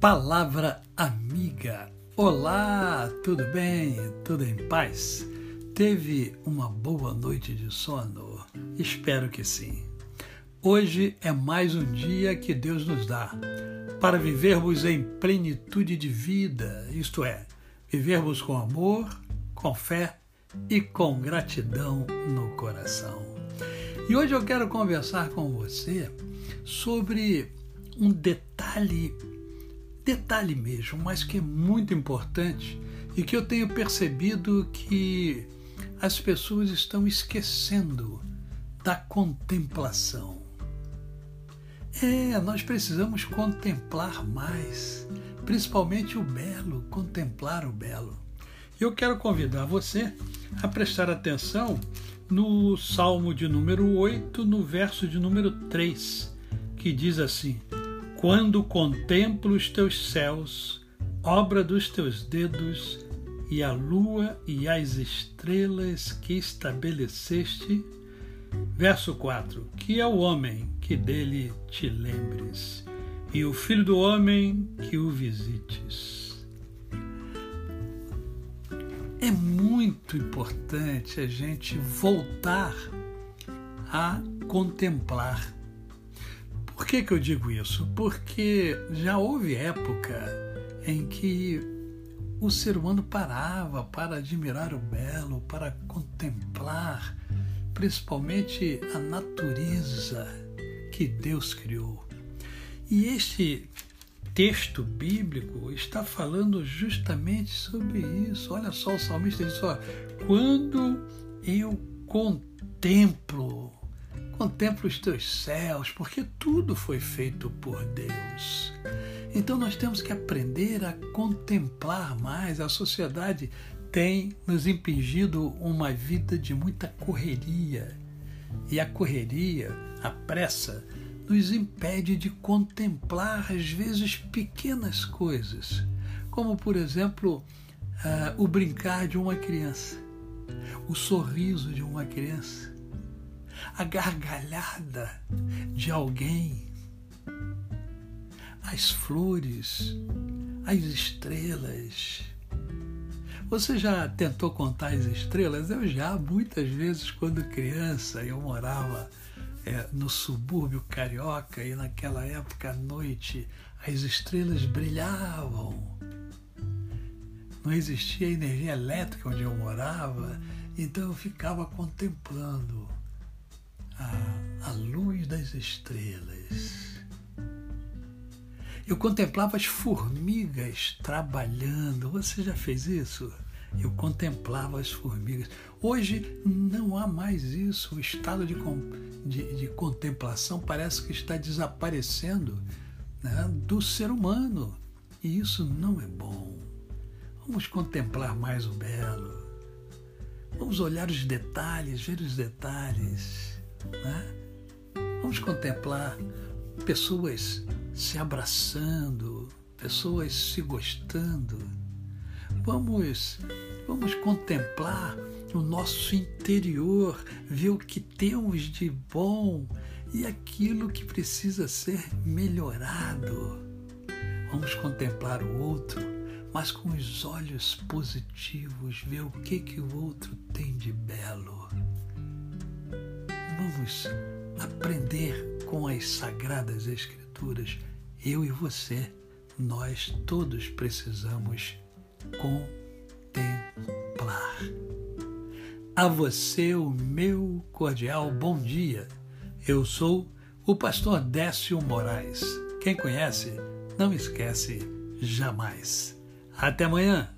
Palavra amiga. Olá, tudo bem? Tudo em paz? Teve uma boa noite de sono? Espero que sim. Hoje é mais um dia que Deus nos dá para vivermos em plenitude de vida, isto é, vivermos com amor, com fé e com gratidão no coração. E hoje eu quero conversar com você sobre um detalhe detalhe mesmo, mas que é muito importante e que eu tenho percebido que as pessoas estão esquecendo da contemplação. É, nós precisamos contemplar mais, principalmente o belo, contemplar o belo. Eu quero convidar você a prestar atenção no Salmo de número 8, no verso de número 3, que diz assim: quando contemplo os teus céus, obra dos teus dedos, e a lua e as estrelas que estabeleceste. Verso 4: Que é o homem que dele te lembres, e o filho do homem que o visites. É muito importante a gente voltar a contemplar que, que eu digo isso? Porque já houve época em que o ser humano parava para admirar o belo, para contemplar principalmente a natureza que Deus criou. E este texto bíblico está falando justamente sobre isso. Olha só, o salmista diz: ó, quando eu contemplo Contempla os teus céus, porque tudo foi feito por Deus. Então nós temos que aprender a contemplar mais. A sociedade tem nos impingido uma vida de muita correria. E a correria, a pressa, nos impede de contemplar, às vezes, pequenas coisas, como, por exemplo, uh, o brincar de uma criança, o sorriso de uma criança, a gargalhada de alguém, as flores, as estrelas. Você já tentou contar as estrelas? Eu já, muitas vezes, quando criança, eu morava é, no subúrbio carioca e naquela época à noite as estrelas brilhavam. Não existia energia elétrica onde eu morava, então eu ficava contemplando a, a luz das estrelas. Eu contemplava as formigas trabalhando. Você já fez isso? Eu contemplava as formigas. Hoje não há mais isso. O estado de, de, de contemplação parece que está desaparecendo né, do ser humano. E isso não é bom. Vamos contemplar mais o belo. Vamos olhar os detalhes, ver os detalhes. Né? Vamos contemplar pessoas se abraçando, pessoas se gostando. Vamos, vamos contemplar o nosso interior, ver o que temos de bom e aquilo que precisa ser melhorado. Vamos contemplar o outro, mas com os olhos positivos, ver o que que o outro tem de belo vamos aprender com as sagradas escrituras. Eu e você, nós todos precisamos contemplar. A você o meu cordial bom dia. Eu sou o pastor Décio Moraes. Quem conhece, não esquece jamais. Até amanhã.